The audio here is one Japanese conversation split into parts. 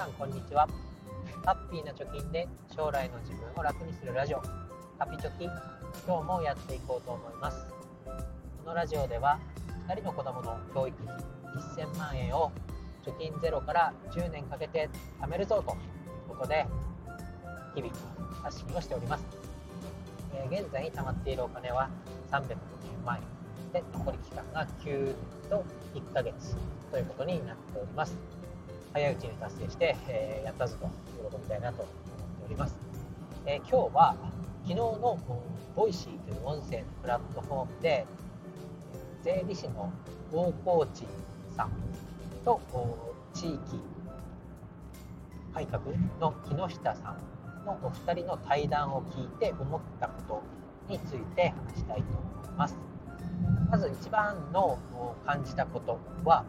さんこんにちは。ハッピーな貯金で将来の自分を楽にするラジオ。ハピチョキ今日もやっていこうと思います。このラジオでは2人の子供の教育費1000万円を貯金ゼロから10年かけて貯めるぞということで日々発信をしております、えー、現在に貯まっているお金は350万円。で残り期間が9年と1ヶ月ということになっております。早いうちに達成して、えー、やったぞと喜びたいなと思っております、えー、今日は昨日の Voicy という音声のプラットフォームで税理士の大河内さんと地域改革の木下さんのお二人の対談を聞いて思ったことについて話したいと思います。まず一番の感じたことは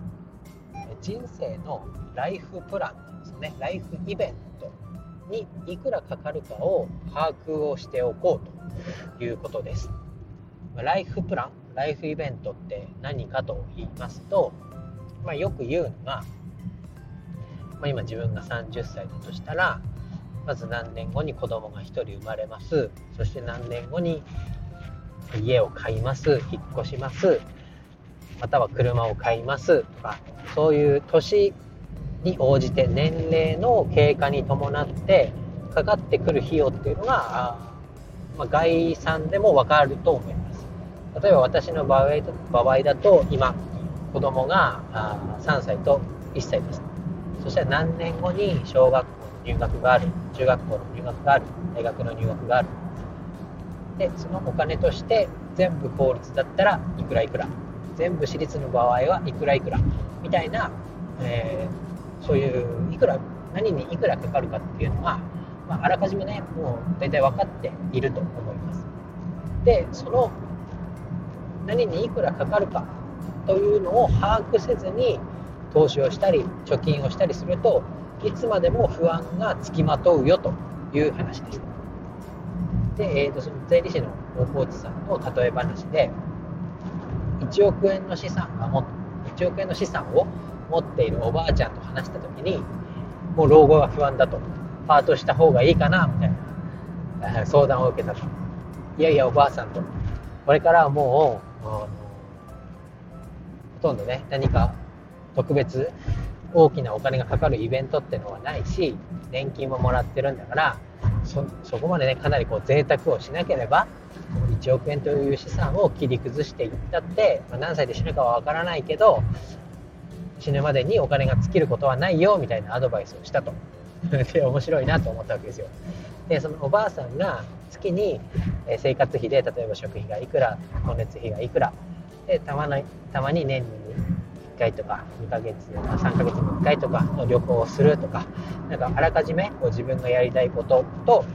人生のライフプランですね。ライフイベントにいくらかかるかを把握をしておこうということです。ライフプランライフイベントって何かと言いますと、まあ、よく言うのが、まあ、今自分が30歳だとしたらまず何年後に子供が1人生まれます。そして何年後に家を買います。引っ越します。または車を買います。とかそういう年に応じて年齢の経過に伴ってかかってくる費用っていうのが、まあ、概算でも分かると思います。例えば私の場合場合だと今子供が3歳と1歳です。そしたら何年後に小学校の入学がある中学校の入学がある大学の入学がある。でそのお金として全部公立だったらいくらいくら。全部私立の場合はいくらいくら。たいな、えー、そういういくら何にいくらかかるかっていうのは、まあ、あらかじめねもう大体分かっていると思います。でその何にいくらかかるかというのを把握せずに投資をしたり貯金をしたりするといつまでも不安がつきまとうよという話ですで、えーと、その税理士の大河内さんの例え話で1億円の資産がも1億円の資産を持っているおばあちゃんと話した時にもう老後が不安だとパートした方がいいかなみたいな相談を受けたと。いやいやおばあさんと。これからはもうほとんどね何か特別大きなお金がかかるイベントってのはないし年金ももらってるんだからそそこまでねかなりこう贅沢をしなければ1億円という資産を切り崩していったって、まあ、何歳で死ぬかはわからないけど死ぬまでにお金が尽きることはないよみたいなアドバイスをしたと。で面白いなと思ったわけですよ。でそのおばあさんが月に生活費で例えば食費がいくら光熱費がいくらでたまにたまに年に1回とか2ヶ月3ヶ月に1回とかの旅行をするとかなんかあらかじめこう自分がやりたいことと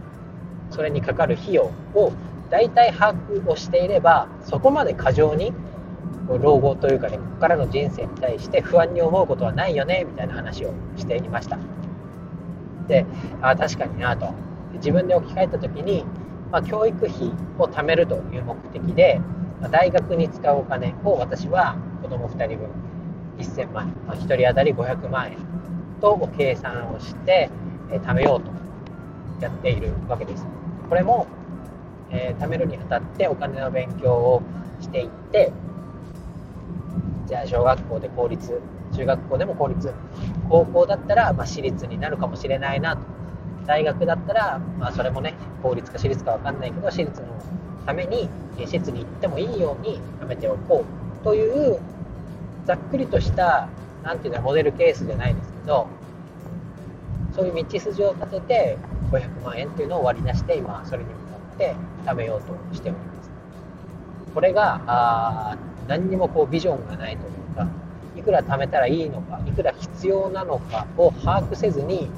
それにかかる費用を大体把握をしていればそこまで過剰に老後というかねここからの人生に対して不安に思うことはないよねみたいな話をしていました。であ確かになと。自分で置き換えた時に、まあ、教育費を貯めるという目的で、まあ、大学に使うお金を私は子供2人分1000万円、まあ、1人当たり500万円と計算をして、えー、貯めようとやっているわけです。これもえー、貯めるにあたってお金の勉強をしていってじゃあ小学校で公立中学校でも公立高校だったら、まあ、私立になるかもしれないなと。大学だったら、まあ、それもね公立か私立か分かんないけど私立のために施設に行ってもいいように貯めておこうというざっくりとした何ていうのモデルケースじゃないですけどそういう道筋を立てて500万円っていうのを割り出して今それにって食べようとしております。これがあ何にもこうビジョンがないというかいくら貯めたらいいのかいくら必要なのかを把握せずに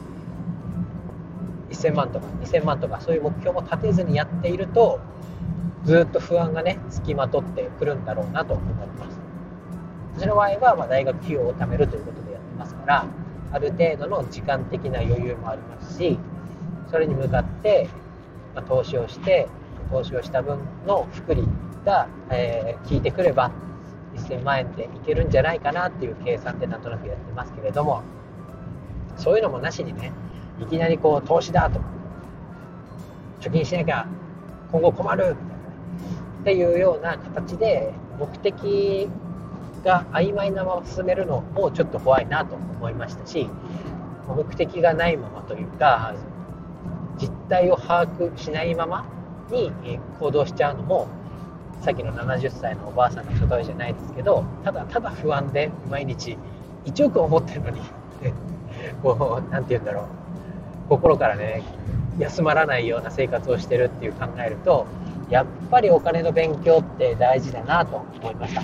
1000万とか2000万とかそういう目標も立てずにやっているとずっと不安がねつきまとってくるんだろうなと思います。私の場合はま大学費用を貯めるということでやってますからある程度の時間的な余裕もありますしそれに向かってま投資をして投資をした分の福利が、えー、効いてくれば1000万円でいけるんじゃないかなっていう計算でなんとなくやってますけれどもそういうのもなしにねいきなりこう投資だと貯金しなきゃ今後困るっていうような形で目的が曖昧なまま進めるのもちょっと怖いなと思いましたし目的がないままというか実態を把握しないままに行動しちゃうのもさっきの70歳のおばあさんの例えじゃないですけどただただ不安で毎日1億を持ってるのに こう何て言うんだろう。心からね休まらないような生活をしてるっていう考えるとやっぱりお金の勉強って大事だなと思いました。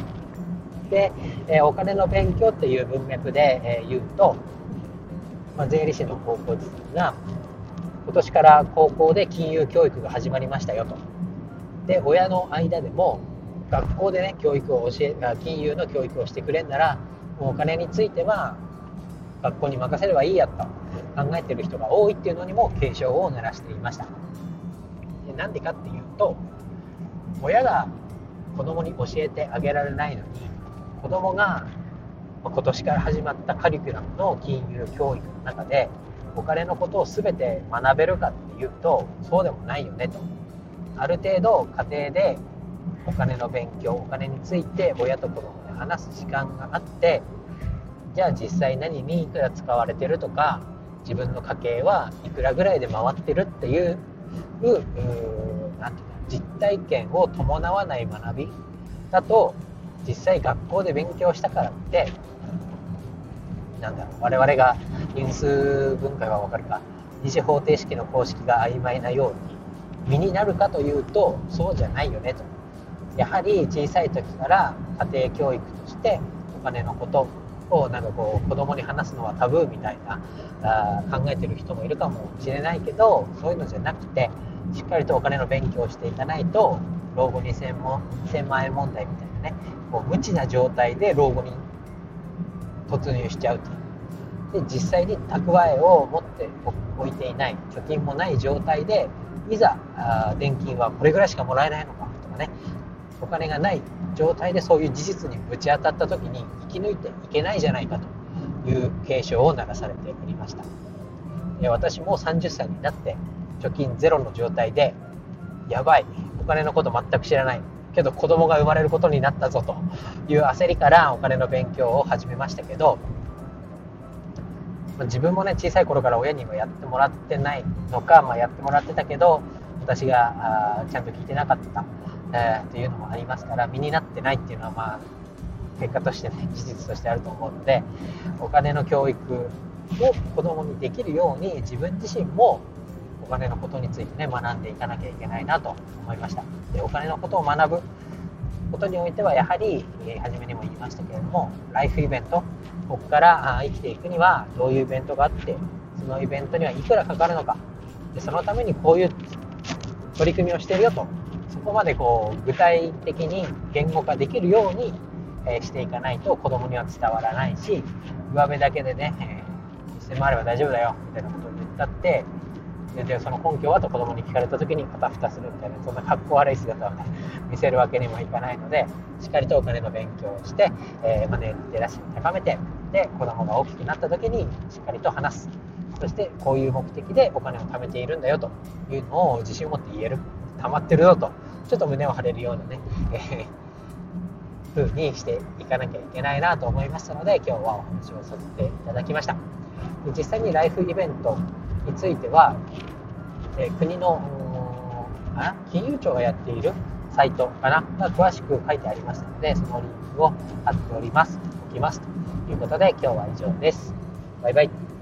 で、えお金の勉強っていう文脈で、え言うと、まあ、税理士の高校が今年から高校で金融教育が始まりましたよと。で親の間でも学校でね教育を教え金融の教育をしてくれんならもうお金については学校に任せればいいやと考えてる人が多いっていうのにも警鐘を鳴らしていました。でなんでかっていうと親が子供に教えてあげられないのに子供が今年から始まったカリキュラムの金融教育の中でお金のことを全て学べるかっていうとそうでもないよねと。ある程度家庭でお金の勉強お金について親と子供で話す時間があってじゃあ実際何にいくら使われてるとか自分の家計はいくらぐらいで回ってるっていう何て言うの実体験を伴わない学びだと実際学校で勉強したからってなんだろう我々が因数分解は分かるか。二次方程式の公式が曖昧なように身になるかというとそうじゃないよねと。やはり小さい時から家庭教育としてお金のことをなんかこう子供に話すのはタブーみたいなあ考えてる人もいるかもしれないけどそういうのじゃなくてしっかりとお金の勉強をしていかないと老後2000万1000万円問題みたいなねこう無知な状態で老後に突入しちゃうと。で実際に蓄えを持っておいていない。貯金もない状態でいざあ年金はこれぐらいしかもらえないのかとかね。お金がない状態でそういう事実にぶち当たった時に生き抜いていけないじゃないかという警鐘を鳴らされておりました。私も30歳になって貯金ゼロの状態でやばい。お金のこと全く知らない。けど子供が生まれることになったぞという焦りからお金の勉強を始めましたけど自分もね小さい頃から親にもやってもらってないのか、まあ、やってもらってたけど私があちゃんと聞いてなかった、えー、っていうのもありますから身になってないっていうのはまあ結果としてね事実としてあると思うのでお金の教育を子供にできるように自分自身もお金のことについてね学んでいかなきゃいけないなと思いました。でお金のことを学ぶことにおいてはやはり、えー、初めにも言いましたけれどもライフイベントここから生きていくにはどういうイベントがあってそのイベントにはいくらかかるのか。でそのためにこういう取り組みをしてるよと。そこまでこう具体的に言語化できるように、えー、していかないと子供には伝わらないし上辺だけでね、えー、1000万あれば大丈夫だよみたいなことを言ったってでその根拠はと子供に聞かれた時に片蓋するみたいなそんな格好悪い姿をね見せるわけにもいかないのでしっかりとお金の勉強をして、えー、マネーリテラシーを高めてで子供が大きくなった時にしっかりと話す。そしてこういう目的でお金を貯めているんだよというのを自信を持って言える。溜まってるよと。ちょっと胸を張れるようなね、えー、風にしていかなきゃいけないなと思いましたので今日はお話をさせていただきました。実際にライフイベントについては、え、国のあ金融庁がやっているサイトかなが詳しく書いてありますのでそのリンクを貼っております。おきますということで今日は以上です。バイバイ。